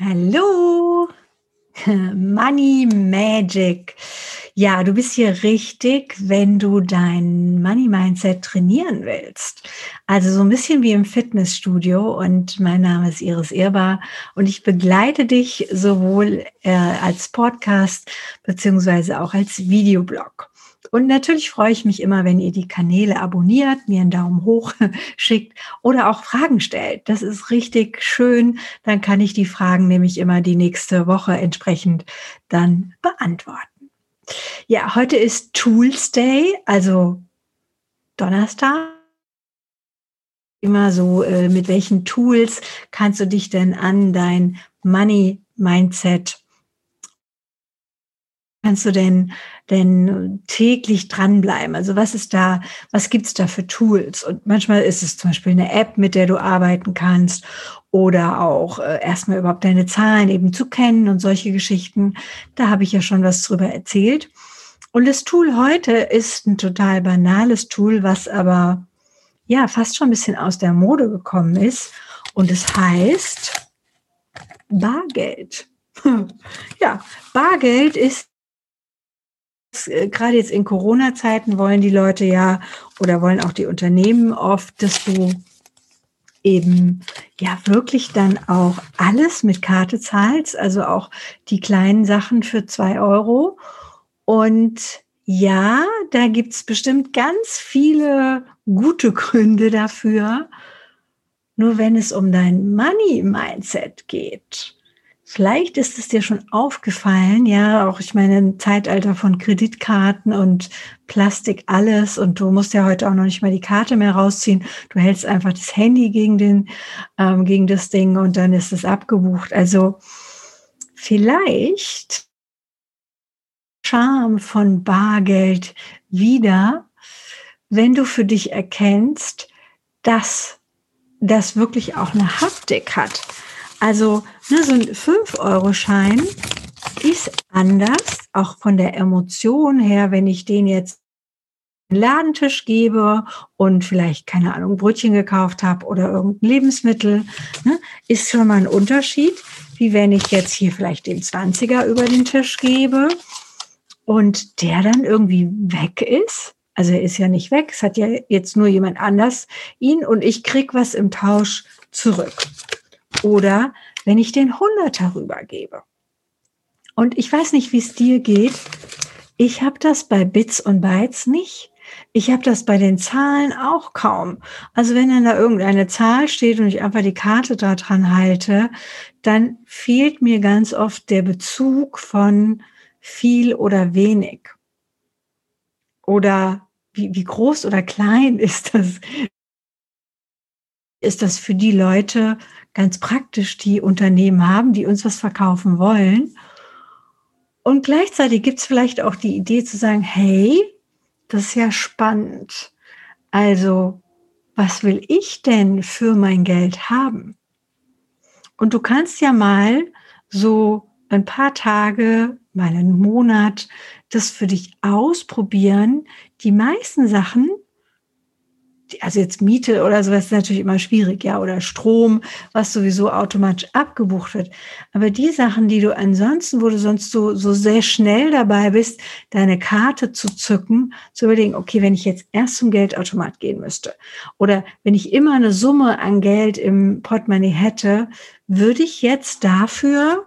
Hallo, Money Magic. Ja, du bist hier richtig, wenn du dein Money Mindset trainieren willst. Also so ein bisschen wie im Fitnessstudio und mein Name ist Iris Irbar und ich begleite dich sowohl äh, als Podcast beziehungsweise auch als Videoblog. Und natürlich freue ich mich immer, wenn ihr die Kanäle abonniert, mir einen Daumen hoch schickt oder auch Fragen stellt. Das ist richtig schön. Dann kann ich die Fragen nämlich immer die nächste Woche entsprechend dann beantworten. Ja, heute ist Tools Day, also Donnerstag. Immer so, äh, mit welchen Tools kannst du dich denn an dein Money Mindset kannst du denn, denn täglich dranbleiben? Also was ist da, was gibt's da für Tools? Und manchmal ist es zum Beispiel eine App, mit der du arbeiten kannst oder auch äh, erstmal überhaupt deine Zahlen eben zu kennen und solche Geschichten. Da habe ich ja schon was drüber erzählt. Und das Tool heute ist ein total banales Tool, was aber ja fast schon ein bisschen aus der Mode gekommen ist. Und es heißt Bargeld. Ja, Bargeld ist gerade jetzt in Corona-Zeiten wollen die Leute ja oder wollen auch die Unternehmen oft, dass du eben ja wirklich dann auch alles mit Karte zahlst, also auch die kleinen Sachen für zwei Euro. Und ja, da gibt's bestimmt ganz viele gute Gründe dafür. Nur wenn es um dein Money-Mindset geht, Vielleicht ist es dir schon aufgefallen, ja, auch ich meine, im Zeitalter von Kreditkarten und Plastik alles und du musst ja heute auch noch nicht mal die Karte mehr rausziehen. Du hältst einfach das Handy gegen den, ähm, gegen das Ding und dann ist es abgebucht. Also vielleicht Charme von Bargeld wieder, wenn du für dich erkennst, dass das wirklich auch eine Haptik hat also ne, so ein 5-Euro-Schein ist anders, auch von der Emotion her, wenn ich den jetzt einen Ladentisch gebe und vielleicht, keine Ahnung, Brötchen gekauft habe oder irgendein Lebensmittel, ne, ist schon mal ein Unterschied, wie wenn ich jetzt hier vielleicht den 20er über den Tisch gebe und der dann irgendwie weg ist. Also er ist ja nicht weg, es hat ja jetzt nur jemand anders ihn und ich krieg was im Tausch zurück. Oder wenn ich den Hunderter rübergebe. Und ich weiß nicht, wie es dir geht. Ich habe das bei Bits und Bytes nicht. Ich habe das bei den Zahlen auch kaum. Also wenn dann da irgendeine Zahl steht und ich einfach die Karte da dran halte, dann fehlt mir ganz oft der Bezug von viel oder wenig. Oder wie, wie groß oder klein ist das? Ist das für die Leute ganz praktisch die Unternehmen haben, die uns was verkaufen wollen. Und gleichzeitig gibt es vielleicht auch die Idee zu sagen, hey, das ist ja spannend. Also, was will ich denn für mein Geld haben? Und du kannst ja mal so ein paar Tage, mal einen Monat das für dich ausprobieren. Die meisten Sachen, also jetzt Miete oder sowas ist natürlich immer schwierig, ja, oder Strom, was sowieso automatisch abgebucht wird. Aber die Sachen, die du ansonsten, wo du sonst so, so sehr schnell dabei bist, deine Karte zu zücken, zu überlegen, okay, wenn ich jetzt erst zum Geldautomat gehen müsste oder wenn ich immer eine Summe an Geld im Portemonnaie hätte, würde ich jetzt dafür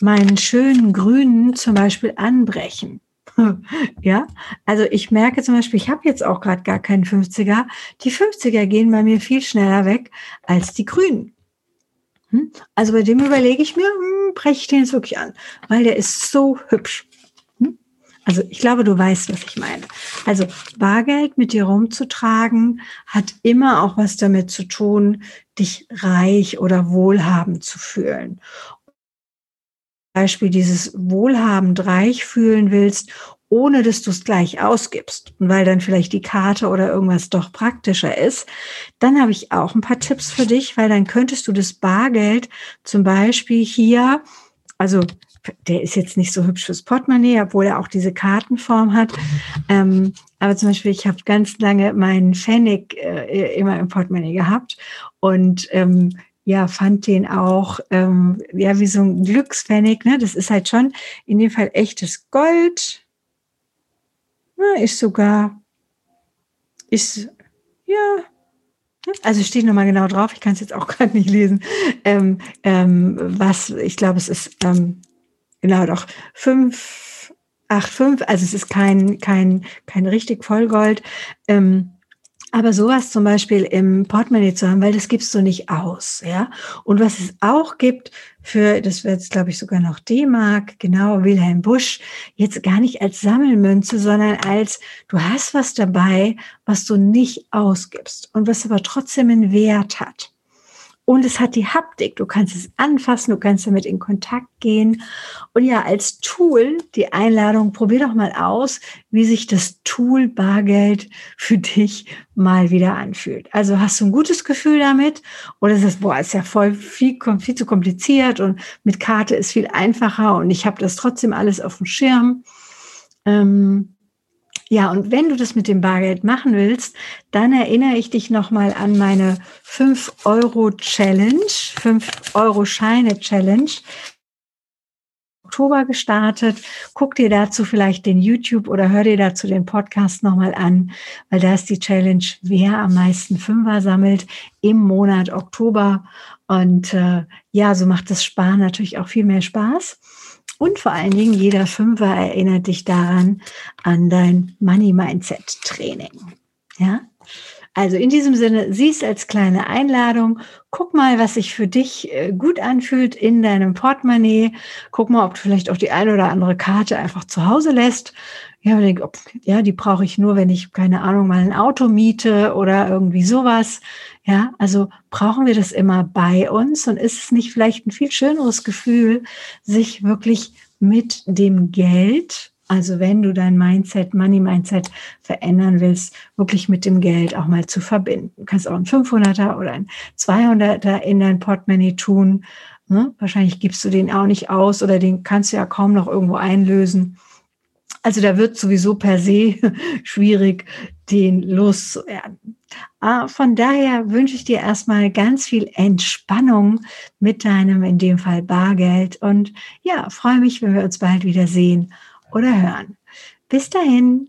meinen schönen grünen zum Beispiel anbrechen. ja, also ich merke zum Beispiel, ich habe jetzt auch gerade gar keinen 50er. Die 50er gehen bei mir viel schneller weg als die Grünen. Hm? Also bei dem überlege ich mir, hm, breche ich den jetzt wirklich an, weil der ist so hübsch. Hm? Also ich glaube, du weißt, was ich meine. Also Bargeld mit dir rumzutragen hat immer auch was damit zu tun, dich reich oder wohlhabend zu fühlen. Beispiel dieses wohlhabend reich fühlen willst, ohne dass du es gleich ausgibst und weil dann vielleicht die Karte oder irgendwas doch praktischer ist, dann habe ich auch ein paar Tipps für dich, weil dann könntest du das Bargeld zum Beispiel hier, also der ist jetzt nicht so hübsch fürs Portemonnaie, obwohl er auch diese Kartenform hat. Ähm, aber zum Beispiel, ich habe ganz lange meinen Pfennig äh, immer im Portemonnaie gehabt und ähm, ja, fand den auch, ähm, ja, wie so ein Glückspfennig, ne? Das ist halt schon in dem Fall echtes Gold. Na, ist sogar, ist, ja, also steht nochmal genau drauf, ich kann es jetzt auch gerade nicht lesen, ähm, ähm, was, ich glaube, es ist, ähm, genau doch, fünf, acht, fünf, also es ist kein, kein, kein richtig Vollgold. Ähm, aber sowas zum Beispiel im Portemonnaie zu haben, weil das gibst du nicht aus, ja. Und was es auch gibt für, das wird jetzt glaube ich sogar noch D-Mark, genau, Wilhelm Busch, jetzt gar nicht als Sammelmünze, sondern als, du hast was dabei, was du nicht ausgibst und was aber trotzdem einen Wert hat. Und es hat die Haptik. Du kannst es anfassen, du kannst damit in Kontakt gehen. Und ja, als Tool die Einladung, probier doch mal aus, wie sich das Tool Bargeld für dich mal wieder anfühlt. Also hast du ein gutes Gefühl damit? Oder ist das, boah, ist ja voll viel, viel zu kompliziert und mit Karte ist viel einfacher und ich habe das trotzdem alles auf dem Schirm. Ähm, ja, und wenn du das mit dem Bargeld machen willst, dann erinnere ich dich nochmal an meine 5-Euro-Challenge, 5-Euro-Scheine-Challenge. Oktober gestartet. Guck dir dazu vielleicht den YouTube oder hör dir dazu den Podcast nochmal an, weil da ist die Challenge, wer am meisten Fünfer sammelt im Monat Oktober. Und äh, ja, so macht das Sparen natürlich auch viel mehr Spaß. Und vor allen Dingen, jeder Fünfer erinnert dich daran an dein Money Mindset Training. Ja? Also in diesem Sinne, siehst als kleine Einladung, guck mal, was sich für dich äh, gut anfühlt in deinem Portemonnaie. Guck mal, ob du vielleicht auch die eine oder andere Karte einfach zu Hause lässt. Ja, denk, ob, ja, die brauche ich nur, wenn ich, keine Ahnung, mal ein Auto miete oder irgendwie sowas. Ja, also brauchen wir das immer bei uns und ist es nicht vielleicht ein viel schöneres Gefühl, sich wirklich mit dem Geld also wenn du dein Mindset, Money Mindset verändern willst, wirklich mit dem Geld auch mal zu verbinden. Du kannst auch ein 500er oder ein 200er in dein Portemonnaie tun. Ne? Wahrscheinlich gibst du den auch nicht aus oder den kannst du ja kaum noch irgendwo einlösen. Also da wird sowieso per se schwierig, den loszuwerden. Ah, von daher wünsche ich dir erstmal ganz viel Entspannung mit deinem, in dem Fall Bargeld. Und ja, freue mich, wenn wir uns bald wieder sehen oder hören. Bis dahin.